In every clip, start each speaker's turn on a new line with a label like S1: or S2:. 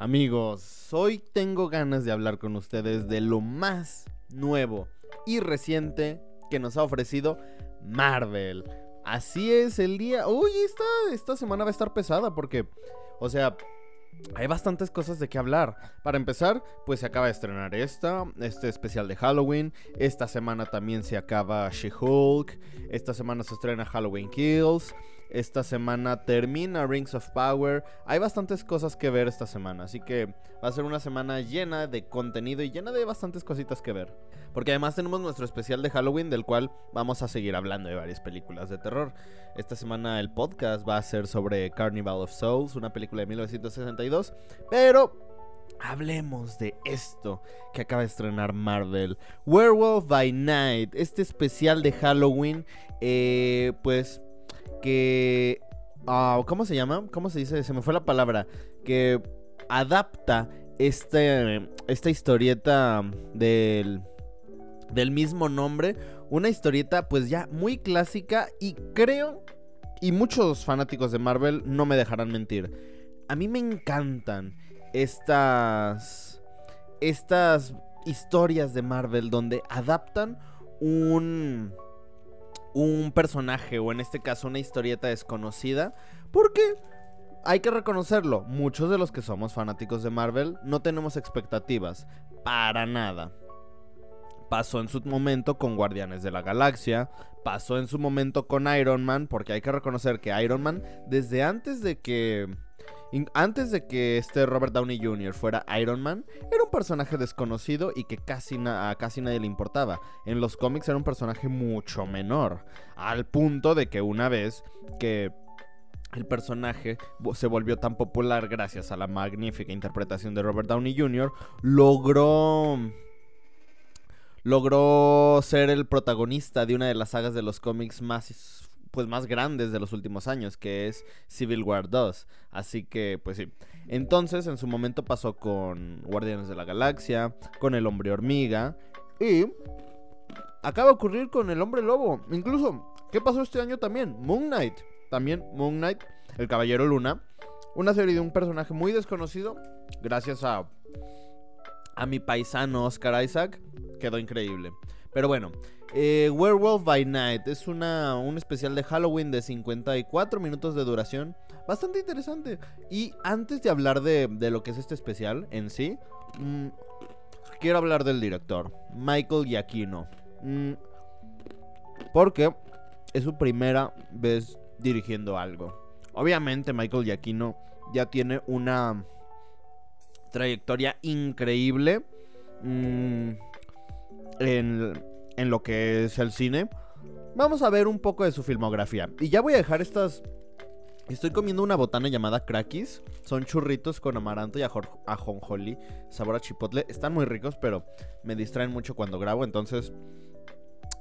S1: Amigos, hoy tengo ganas de hablar con ustedes de lo más nuevo y reciente que nos ha ofrecido Marvel. Así es, el día... Uy, esta, esta semana va a estar pesada porque, o sea, hay bastantes cosas de qué hablar. Para empezar, pues se acaba de estrenar esta, este especial de Halloween. Esta semana también se acaba She-Hulk. Esta semana se estrena Halloween Kills. Esta semana termina Rings of Power. Hay bastantes cosas que ver esta semana. Así que va a ser una semana llena de contenido y llena de bastantes cositas que ver. Porque además tenemos nuestro especial de Halloween del cual vamos a seguir hablando de varias películas de terror. Esta semana el podcast va a ser sobre Carnival of Souls, una película de 1962. Pero Hablemos de esto que acaba de estrenar Marvel. Werewolf by Night, este especial de Halloween, eh, pues que... Ah, ¿Cómo se llama? ¿Cómo se dice? Se me fue la palabra. Que adapta este, esta historieta del, del mismo nombre. Una historieta pues ya muy clásica y creo, y muchos fanáticos de Marvel no me dejarán mentir. A mí me encantan estas, estas historias de Marvel donde adaptan un un personaje o en este caso una historieta desconocida. Porque hay que reconocerlo, muchos de los que somos fanáticos de Marvel no tenemos expectativas. Para nada. Pasó en su momento con Guardianes de la Galaxia. Pasó en su momento con Iron Man. Porque hay que reconocer que Iron Man, desde antes de que antes de que este Robert Downey Jr. fuera Iron Man, era un personaje desconocido y que casi a casi nadie le importaba. En los cómics era un personaje mucho menor, al punto de que una vez que el personaje se volvió tan popular gracias a la magnífica interpretación de Robert Downey Jr., logró logró ser el protagonista de una de las sagas de los cómics más pues más grandes de los últimos años, que es Civil War 2. Así que, pues sí. Entonces, en su momento pasó con Guardianes de la Galaxia, con el Hombre Hormiga y acaba de ocurrir con el Hombre Lobo. Incluso, ¿qué pasó este año también? Moon Knight. También Moon Knight, el Caballero Luna. Una serie de un personaje muy desconocido, gracias a a mi paisano Oscar Isaac, quedó increíble. Pero bueno, eh, Werewolf by Night es una, un especial de Halloween de 54 minutos de duración. Bastante interesante. Y antes de hablar de, lo que es este especial en sí, mm, quiero hablar del director, Michael Giacchino. Mm, porque es su primera vez dirigiendo algo. Obviamente Michael Giacchino ya tiene una trayectoria increíble. Mm, en, en lo que es el cine, vamos a ver un poco de su filmografía. Y ya voy a dejar estas... Estoy comiendo una botana llamada Crackis. Son churritos con amaranto y ajonjolí, sabor a chipotle. Están muy ricos, pero me distraen mucho cuando grabo, entonces...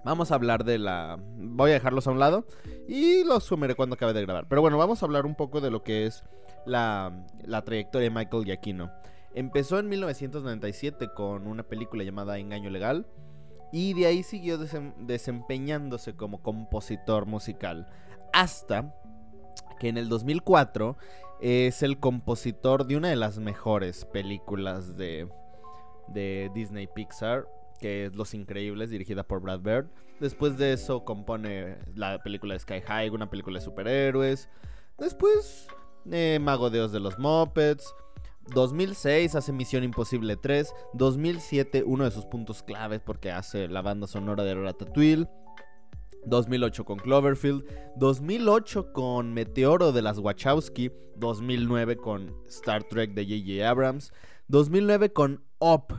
S1: Vamos a hablar de la... Voy a dejarlos a un lado y los sumeré cuando acabe de grabar. Pero bueno, vamos a hablar un poco de lo que es la, la trayectoria de Michael Giacchino. Empezó en 1997 con una película llamada Engaño Legal y de ahí siguió desempeñándose como compositor musical. Hasta que en el 2004 es el compositor de una de las mejores películas de, Disney Pixar, que es Los Increíbles, dirigida por Brad Bird. Después de eso compone la película de Sky High, una película de superhéroes. Después eh, Mago Dios de los Muppets. 2006 hace Misión Imposible 3. 2007 uno de sus puntos claves porque hace la banda sonora de Ratatouille. 2008 con Cloverfield, 2008 con Meteoro de las Wachowski, 2009 con Star Trek de J.J. Abrams, 2009 con Up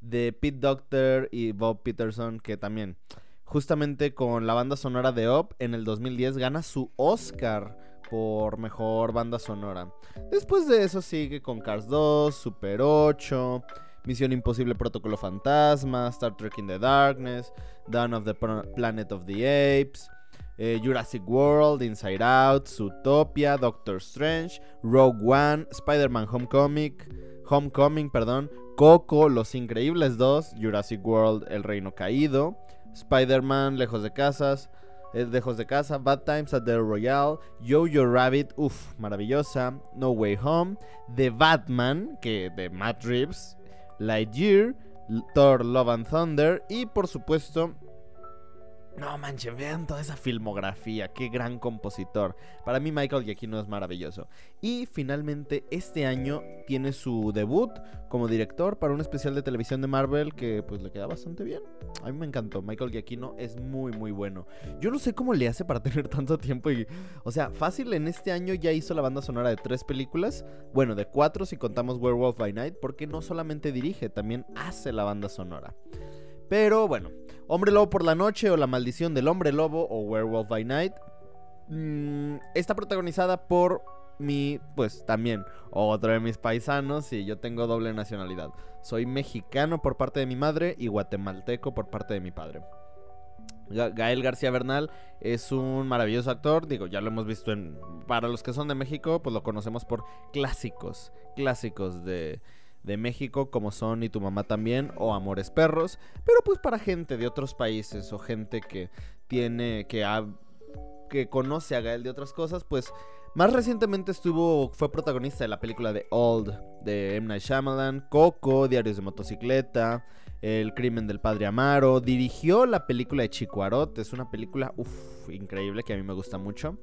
S1: de Pete Doctor y Bob Peterson, que también, justamente con la banda sonora de Up, en el 2010 gana su Oscar por mejor banda sonora. Después de eso sigue con Cars 2, Super 8, Misión Imposible Protocolo Fantasma, Star Trek in the Darkness, Dawn of the Planet of the Apes, eh, Jurassic World, Inside Out, Zootopia, Doctor Strange, Rogue One, Spider-Man Homecoming, Homecoming, perdón, Coco, Los Increíbles 2, Jurassic World, El Reino Caído, Spider-Man, Lejos de Casas, Lejos de Casa, Bad Times at the Royale, Yo-Yo Rabbit, uff, maravillosa, No Way Home, The Batman, que de Matt Reeves, Lightyear, Thor Love and Thunder. Y por supuesto no manchen, vean toda esa filmografía, qué gran compositor. Para mí Michael Giacchino es maravilloso. Y finalmente este año tiene su debut como director para un especial de televisión de Marvel que pues le queda bastante bien. A mí me encantó, Michael Giacchino es muy muy bueno. Yo no sé cómo le hace para tener tanto tiempo y o sea, fácil en este año ya hizo la banda sonora de tres películas, bueno, de cuatro si contamos Werewolf by Night, porque no solamente dirige, también hace la banda sonora. Pero bueno, Hombre Lobo por la Noche o La Maldición del Hombre Lobo o Werewolf by Night mm, está protagonizada por mi, pues también, otro de mis paisanos y yo tengo doble nacionalidad. Soy mexicano por parte de mi madre y guatemalteco por parte de mi padre. Gael García Bernal es un maravilloso actor, digo, ya lo hemos visto en... Para los que son de México, pues lo conocemos por clásicos, clásicos de, de México como son Y tu mamá también o Amores Perros, pero pues para gente de otros países o gente que tiene que que conoce a Gael de otras cosas, pues más recientemente estuvo fue protagonista de la película de Old de M Night Shyamalan, Coco, Diarios de motocicleta, El crimen del padre Amaro, dirigió la película de Chico Arot, es una película uf, increíble que a mí me gusta mucho.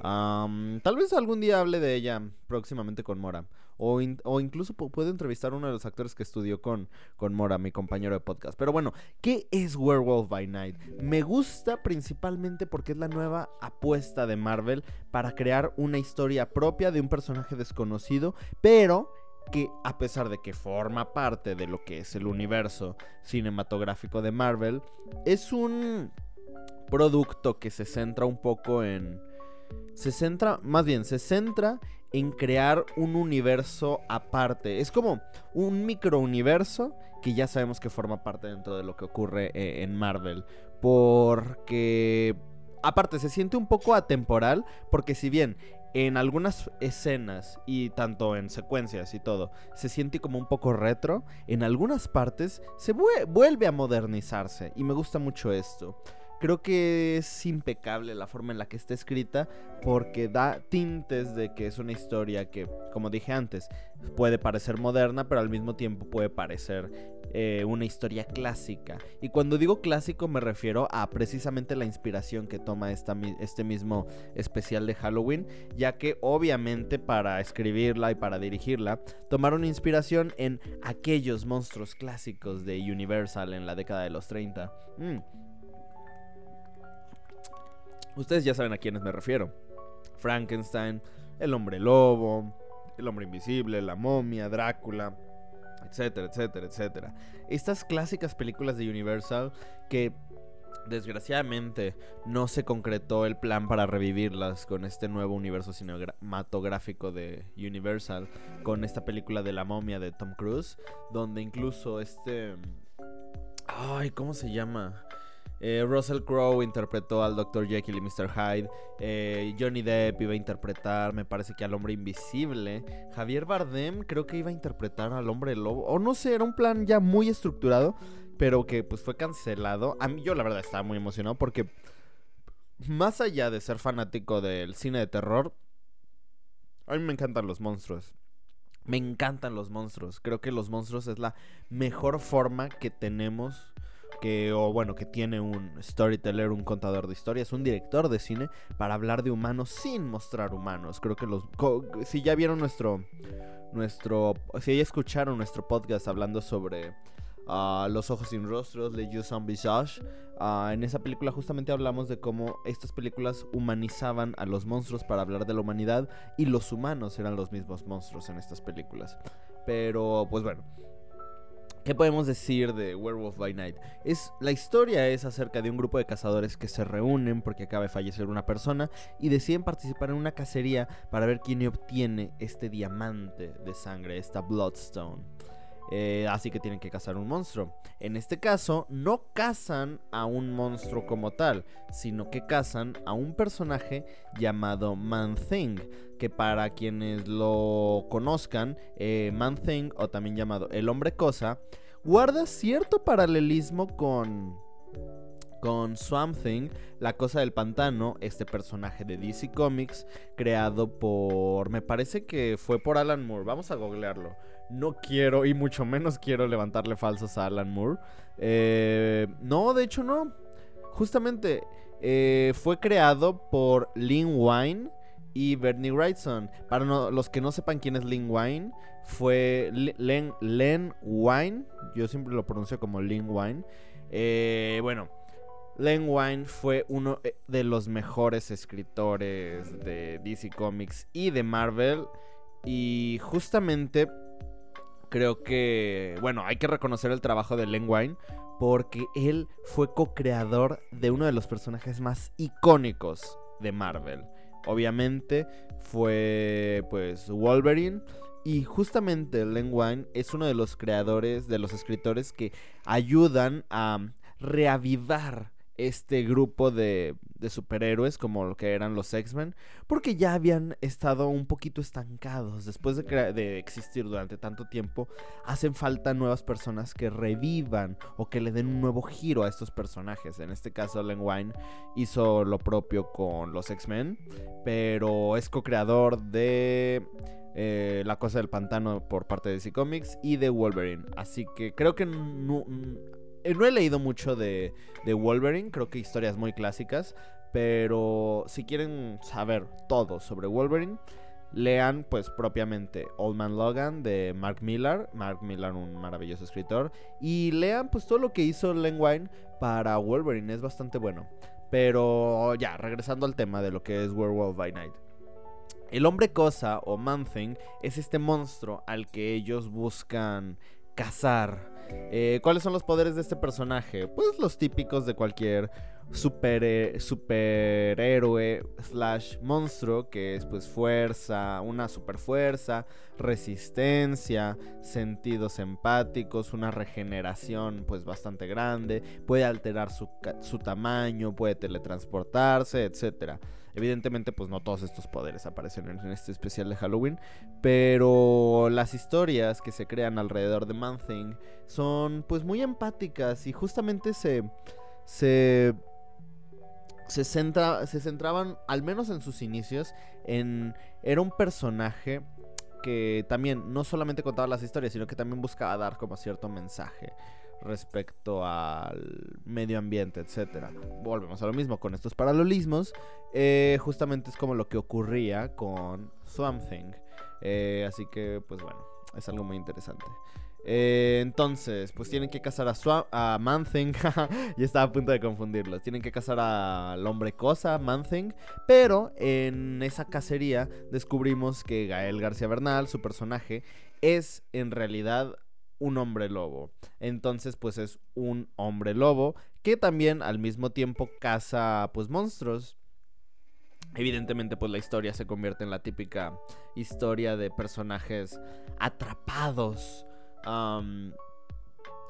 S1: tal vez algún día hable de ella próximamente con Mora. O, incluso puedo entrevistar a uno de los actores que estudió con, con Mora, mi compañero de podcast. Pero bueno, ¿qué es Werewolf by Night? Me gusta principalmente porque es la nueva apuesta de Marvel para crear una historia propia de un personaje desconocido, pero que a pesar de que forma parte de lo que es el universo cinematográfico de Marvel, es un producto que se centra un poco en... Se centra, más bien, se centra en crear un universo aparte. Es como un microuniverso que ya sabemos que forma parte dentro de lo que ocurre eh, en Marvel. Porque, aparte, se siente un poco atemporal, porque si bien en algunas escenas y tanto en secuencias y todo, se siente como un poco retro, en algunas partes se vuelve a modernizarse y me gusta mucho esto. Creo que es impecable la forma en la que está escrita porque da tintes de que es una historia que, como dije antes, puede parecer moderna, pero al mismo tiempo puede parecer eh, una historia clásica. Y cuando digo clásico me refiero a precisamente la inspiración que toma esta, este mismo especial de Halloween, ya que obviamente para escribirla y para dirigirla tomaron inspiración en aquellos monstruos clásicos de Universal en la década de los 30. Ustedes ya saben a quiénes me refiero. Frankenstein, el hombre lobo, el hombre invisible, la momia, Drácula, etcétera, etcétera, etcétera. Estas clásicas películas de Universal que desgraciadamente no se concretó el plan para revivirlas con este nuevo universo cinematográfico de Universal, con esta película de la momia de Tom Cruise, donde incluso este... Ay, ¿cómo se llama? Eh, Russell Crowe interpretó al Dr. Jekyll y Mr. Hyde. Eh, Johnny Depp iba a interpretar, me parece que al hombre invisible. Javier Bardem creo que iba a interpretar al hombre lobo. O no sé, era un plan ya muy estructurado, pero que pues fue cancelado. A mí yo la verdad estaba muy emocionado porque más allá de ser fanático del cine de terror, a mí me encantan los monstruos. Me encantan los monstruos. Creo que los monstruos es la mejor forma que tenemos que, o bueno, que tiene un storyteller, un contador de historias, un director de cine para hablar de humanos sin mostrar humanos. Creo que los, si ya vieron nuestro, nuestro, si ya escucharon nuestro podcast hablando sobre uh, Los ojos sin rostros, Le Yeux sans visage, uh, en esa película justamente hablamos de cómo estas películas humanizaban a los monstruos para hablar de la humanidad y los humanos eran los mismos monstruos en estas películas. Pero, pues bueno. ¿Qué podemos decir de Werewolf by Night? Es, la historia es acerca de un grupo de cazadores que se reúnen porque acaba de fallecer una persona y deciden participar en una cacería para ver quién obtiene este diamante de sangre, esta Bloodstone. Eh, así que tienen que cazar un monstruo. En este caso, no cazan a un monstruo como tal, sino que cazan a un personaje llamado Man Thing. Que para quienes lo conozcan, eh, Man Thing, o también llamado El Hombre Cosa, guarda cierto paralelismo con con Swamp Thing, La Cosa del Pantano, este personaje de DC Comics, creado por... me parece que fue por Alan Moore, vamos a googlearlo. No quiero y mucho menos quiero levantarle falsos a Alan Moore. Eh, no, de hecho no. Justamente eh, fue creado por Lin Wine y Bernie Wrightson. Para los que no sepan quién es Lin Wine, fue Len, Len Wine. Yo siempre lo pronuncio como Lin Wine. Eh, bueno, Len Wein fue uno eh, de los mejores escritores de DC Comics y de Marvel. Y justamente creo que, bueno, hay que reconocer el trabajo de Len Wein porque él fue co-creador de uno de los personajes más icónicos de Marvel. Obviamente fue pues Wolverine y justamente Len Wein es uno de los creadores, de los escritores que ayudan a reavivar este grupo de, de, superhéroes como lo que eran los X-Men, porque ya habían estado un poquito estancados. Después de, de, existir durante tanto tiempo, hacen falta nuevas personas que revivan o que le den un nuevo giro a estos personajes. En este caso, Len Wein hizo lo propio con los X-Men, pero es co-creador de... Eh, la cosa del pantano por parte de DC Comics y de Wolverine. Así que creo que no, no he leído mucho de, Wolverine, creo que historias muy clásicas, pero si quieren saber todo sobre Wolverine, lean pues propiamente Old Man Logan de Mark Millar, Mark Millar un maravilloso escritor, y lean pues todo lo que hizo Len Wein para Wolverine, es bastante bueno. Pero ya, regresando al tema de lo que es Werewolf by Night. El hombre cosa o Man-Thing es este monstruo al que ellos buscan cazar eh, ¿Cuáles son los poderes de este personaje? Pues los típicos de cualquier super, superhéroe slash monstruo, que es pues fuerza, una super fuerza, resistencia, sentidos empáticos, una regeneración pues bastante grande, puede alterar su, su tamaño, puede teletransportarse, etcétera. Evidentemente, pues no todos estos poderes aparecen en este especial de Halloween, pero las historias que se crean alrededor de Man Thing son pues muy empáticas y justamente se se se, centra, se centraban, al menos en sus inicios, en era un personaje que también no solamente contaba las historias, sino que también buscaba dar como cierto mensaje respecto al medio ambiente, etcétera. Volvemos a lo mismo con estos paralelismos. Eh, justamente es como lo que ocurría con Swamp Thing. Eh, así que, pues bueno, es algo muy interesante. Eh, entonces, pues tienen que casar a, Swamp, a Manthing. y estaba a punto de confundirlos. Tienen que casar al hombre cosa, Manthing. Pero en esa cacería descubrimos que Gael García Bernal, su personaje, es en realidad un hombre lobo. Entonces, pues es un hombre lobo que también al mismo tiempo caza pues monstruos. Evidentemente, pues la historia se convierte en la típica historia de personajes atrapados.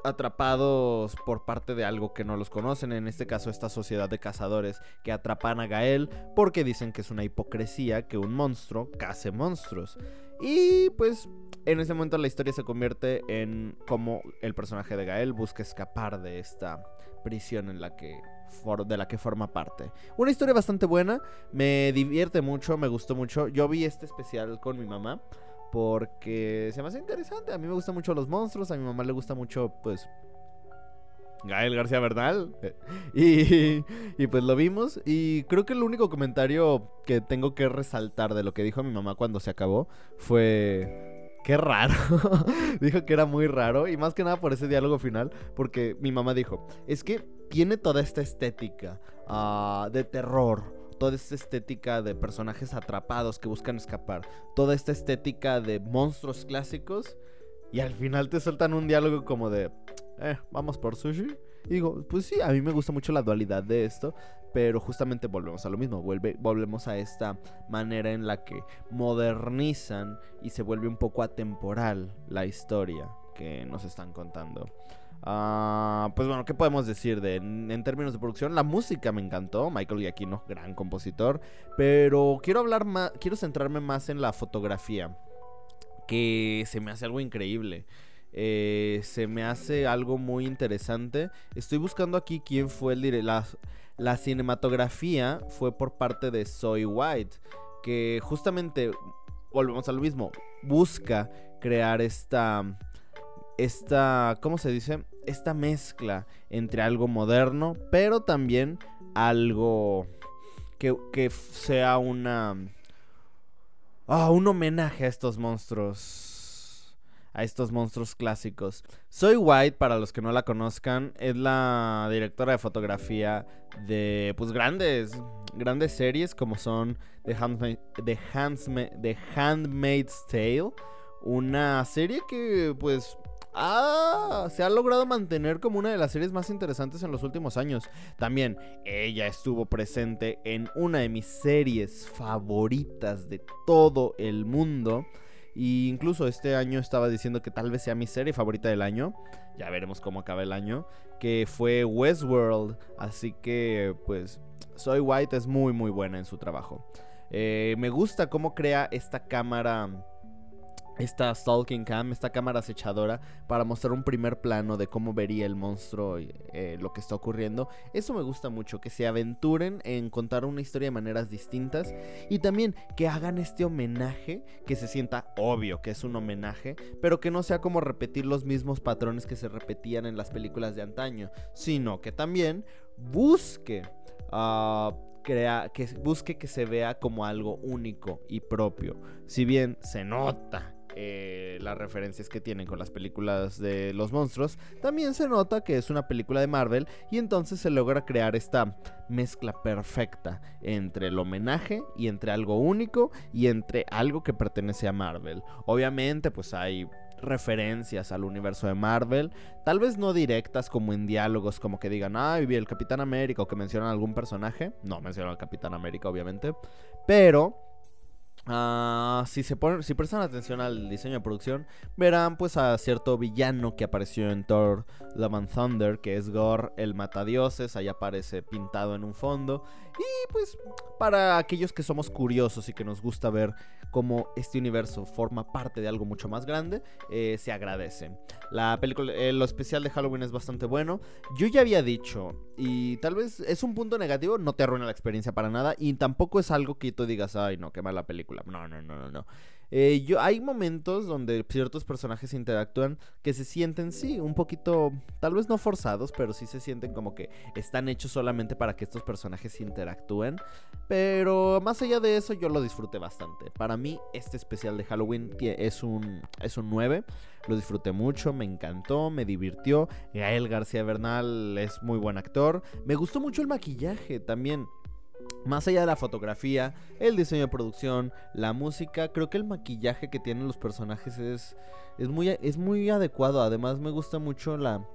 S1: atrapados por parte de algo que no los conocen, en este caso esta sociedad de cazadores que atrapan a Gael porque dicen que es una hipocresía que un monstruo case monstruos. Y pues en ese momento la historia se convierte en cómo el personaje de Gael busca escapar de esta prisión en la que de la que forma parte. Una historia bastante buena, me divierte mucho, me gustó mucho. Yo vi este especial con mi mamá porque se me hace interesante. A mí me gustan mucho los monstruos, a mi mamá le gusta mucho pues Gael García Bernal. Y, y, pues lo vimos. Y creo que el único comentario que tengo que resaltar de lo que dijo mi mamá cuando se acabó fue... Qué raro. dijo que era muy raro. Y más que nada por ese diálogo final. Porque mi mamá dijo, es que tiene toda esta estética uh, de terror. Toda esta estética de personajes atrapados que buscan escapar. Toda esta estética de monstruos clásicos. Y al final te sueltan un diálogo como de, eh, vamos por sushi. Y digo, pues sí, a mí me gusta mucho la dualidad de esto, pero justamente volvemos a lo mismo, vuelve, volvemos a esta manera en la que modernizan y se vuelve un poco atemporal la historia que nos están contando. Ah, pues bueno, ¿qué podemos decir de en, términos de producción? La música me encantó, Michael Giacchino, gran compositor, pero quiero hablar más, quiero centrarme más en la fotografía, que se me hace algo increíble. Eh, se me hace algo muy interesante. Estoy buscando aquí quién fue el la, la cinematografía fue por parte de Soy White, que justamente volvemos a lo mismo, busca crear esta esta, ¿cómo se dice? Esta mezcla entre algo moderno, pero también algo que, que sea una Ah, un homenaje a estos monstruos. A estos monstruos clásicos. Soy White, para los que no la conozcan, es la directora de fotografía de pues grandes, grandes series como son The, The Handmaid's Tale. Una serie que pues Ah, se ha logrado mantener como una de las series más interesantes en los últimos años. También ella estuvo presente en una de mis series favoritas de todo el mundo. Y incluso este año estaba diciendo que tal vez sea mi serie favorita del año. Ya veremos cómo acaba el año. Que fue Westworld. Así que pues Soy White es muy muy buena en su trabajo. Eh, me gusta cómo crea esta cámara esta Stalking Cam, esta cámara acechadora, para mostrar un primer plano de cómo vería el monstruo eh, lo que está ocurriendo. Eso me gusta mucho, que se aventuren en contar una historia de maneras distintas y también que hagan este homenaje, que se sienta obvio que es un homenaje, pero que no sea como repetir los mismos patrones que se repetían en las películas de antaño, sino que también busque... Uh, crea, que busque que se vea como algo único y propio. Si bien se nota eh, las referencias que tienen con las películas de los monstruos, también se nota que es una película de Marvel y entonces se logra crear esta mezcla perfecta entre el homenaje y entre algo único y entre algo que pertenece a Marvel. Obviamente pues hay referencias al universo de Marvel, tal vez no directas como en diálogos como que digan, ah, vi el Capitán América o que mencionan algún personaje, no mencionan al Capitán América obviamente, pero Ah, si se ponen, si prestan atención al diseño de producción, verán pues a cierto villano que apareció en Thor Love and Thunder, que es Gore el matadioses, ahí aparece pintado en un fondo. Y pues para aquellos que somos curiosos y que nos gusta ver cómo este universo forma parte de algo mucho más grande, eh, se agradece. La película, eh, lo especial de Halloween es bastante bueno. Yo ya había dicho, y tal vez es un punto negativo, no te arruina la experiencia para nada, y tampoco es algo que tú digas, ay no, qué mala película. No, no, no, no, no. Eh, yo, hay momentos donde ciertos personajes interactúan que se sienten, sí, un poquito, tal vez no forzados, pero sí se sienten como que están hechos solamente para que estos personajes interactúen. Pero más allá de eso, yo lo disfruté bastante. Para mí, este especial de Halloween es un, es un 9. Lo disfruté mucho, me encantó, me divirtió. Gael García Bernal es muy buen actor. Me gustó mucho el maquillaje también. Más allá de la fotografía, el diseño de producción, la música, creo que el maquillaje que tienen los personajes es, es, muy, es muy adecuado. Además me gusta mucho la...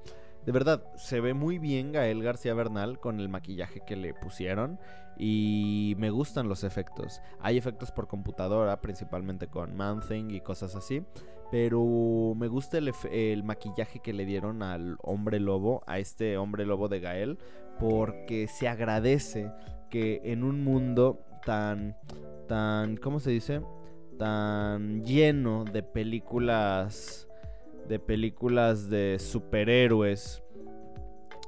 S1: De verdad, se ve muy bien Gael García Bernal con el maquillaje que le pusieron y me gustan los efectos. Hay efectos por computadora, principalmente con Man-Thing y cosas así, pero me gusta el, el, maquillaje que le dieron al hombre lobo, a este hombre lobo de Gael, porque se agradece que en un mundo tan, tan, ¿cómo se dice? Tan lleno de películas, de películas de superhéroes,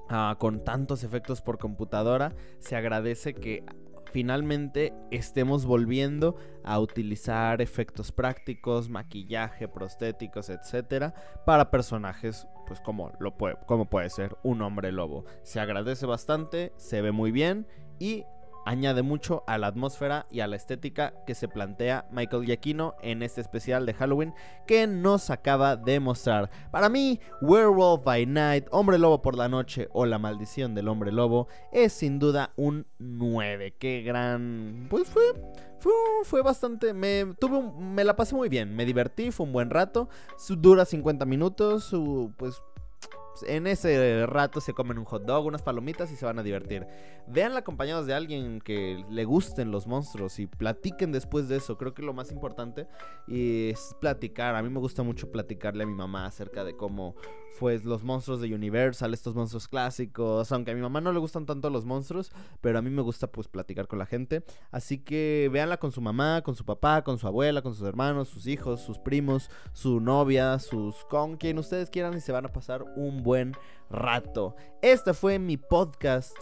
S1: ah, con tantos efectos por computadora, se agradece que finalmente estemos volviendo a utilizar efectos prácticos, maquillaje, prostéticos, etcétera, para personajes, pues como lo puede, como puede ser un hombre lobo. Se agradece bastante, se ve muy bien y añade mucho a la atmósfera y a la estética que se plantea Michael Giacchino en este especial de Halloween que nos acaba de mostrar. Para mí, Werewolf by Night, Hombre Lobo por la Noche o La Maldición del Hombre Lobo es sin duda un 9. Qué gran... Pues fue... Fue, bastante. Me, tuve me la pasé muy bien. Me divertí, fue un buen rato. Su, dura 50 minutos. Su, pues en ese rato se comen un hot dog, unas palomitas y se van a divertir. Veanla acompañados de alguien que le gusten los monstruos y platiquen después de eso. Creo que lo más importante es platicar. A mí me gusta mucho platicarle a mi mamá acerca de cómo fue los monstruos de Universal, estos monstruos clásicos. Aunque a mi mamá no le gustan tanto los monstruos, pero a mí me gusta pues platicar con la gente. Así que véanla con su mamá, con su papá, con su abuela, con sus hermanos, sus hijos, sus primos, su novia, sus con quien ustedes quieran y se van a pasar un buen rato. Este fue mi podcast.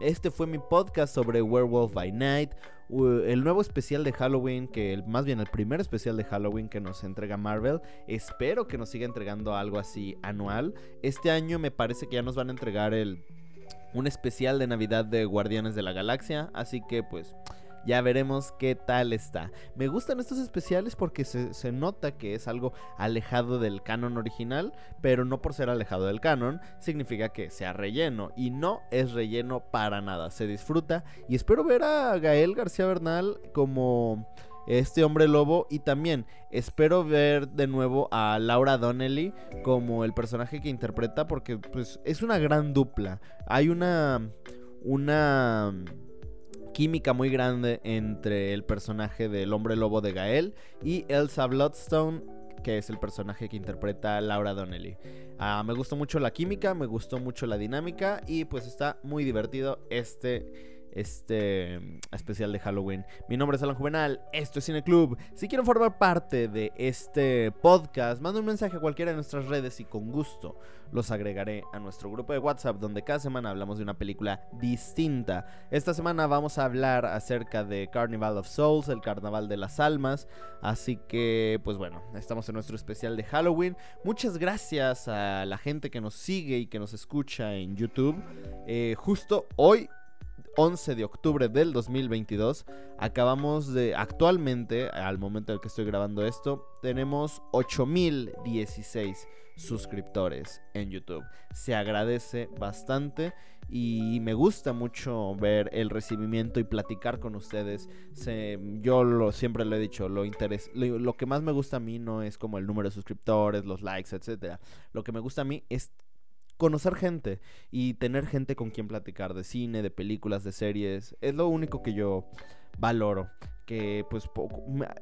S1: Este fue mi podcast sobre Werewolf by Night. El nuevo especial de Halloween, que más bien el primer especial de Halloween que nos entrega Marvel. Espero que nos siga entregando algo así anual. Este año me parece que ya nos van a entregar el un especial de Navidad de Guardianes de la Galaxia. Así que pues ya veremos qué tal está. Me gustan estos especiales porque se, nota que es algo alejado del canon original, pero no por ser alejado del canon significa que sea relleno. Y no es relleno para nada. Se disfruta y espero ver a Gael García Bernal como este hombre lobo y también espero ver de nuevo a Laura Donnelly como el personaje que interpreta porque pues es una gran dupla. Hay una una química muy grande entre el personaje del hombre lobo de Gael y Elsa Bloodstone, que es el personaje que interpreta Laura Donnelly. Ah, me gustó mucho la química, me gustó mucho la dinámica y pues está muy divertido este este mm, especial de Halloween. Mi nombre es Alan Juvenal, esto es Cine Club. Si quieren formar parte de este podcast, manda un mensaje a cualquiera de nuestras redes y con gusto los agregaré a nuestro grupo de WhatsApp donde cada semana hablamos de una película distinta. Esta semana vamos a hablar acerca de Carnival of Souls, el Carnaval de las Almas. Así que, pues bueno, estamos en nuestro especial de Halloween. Muchas gracias a la gente que nos sigue y que nos escucha en YouTube. Eh, justo hoy 11 de octubre del 2022. Acabamos de, actualmente, al momento en que estoy grabando esto, tenemos 8016 suscriptores en YouTube. Se agradece bastante y me gusta mucho ver el recibimiento y platicar con ustedes. yo lo, siempre lo he dicho, lo, lo, lo que más me gusta a mí no es como el número de suscriptores, los likes, etc. Lo que me gusta a mí es conocer gente y tener gente con quien platicar de cine, de películas, de series. Es lo único que yo valoro. Que pues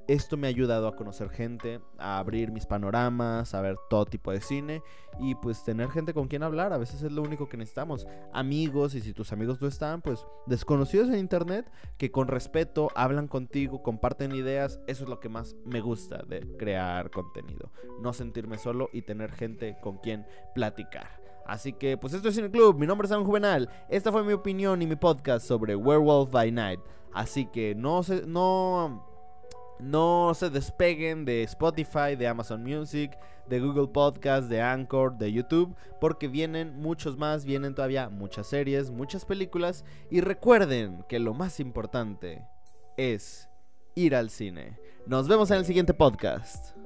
S1: esto me ha ayudado a conocer gente, a abrir mis panoramas, a ver todo tipo de cine y pues tener gente con quien hablar. A veces es lo único que necesitamos. Amigos y si tus amigos no están, pues desconocidos en internet que con respeto hablan contigo, comparten ideas. Eso es lo que más me gusta de crear contenido. No sentirme solo y tener gente con quien platicar. Así que, pues esto es Cine Club. Mi nombre es San Juvenal. Esta fue mi opinión y mi podcast sobre Werewolf by Night. Así que no se, no, no se despeguen de Spotify, de Amazon Music, de Google Podcast, de Anchor, de YouTube, porque vienen muchos más, vienen todavía muchas series, muchas películas. Y recuerden que lo más importante es ir al cine. Nos vemos en el siguiente podcast.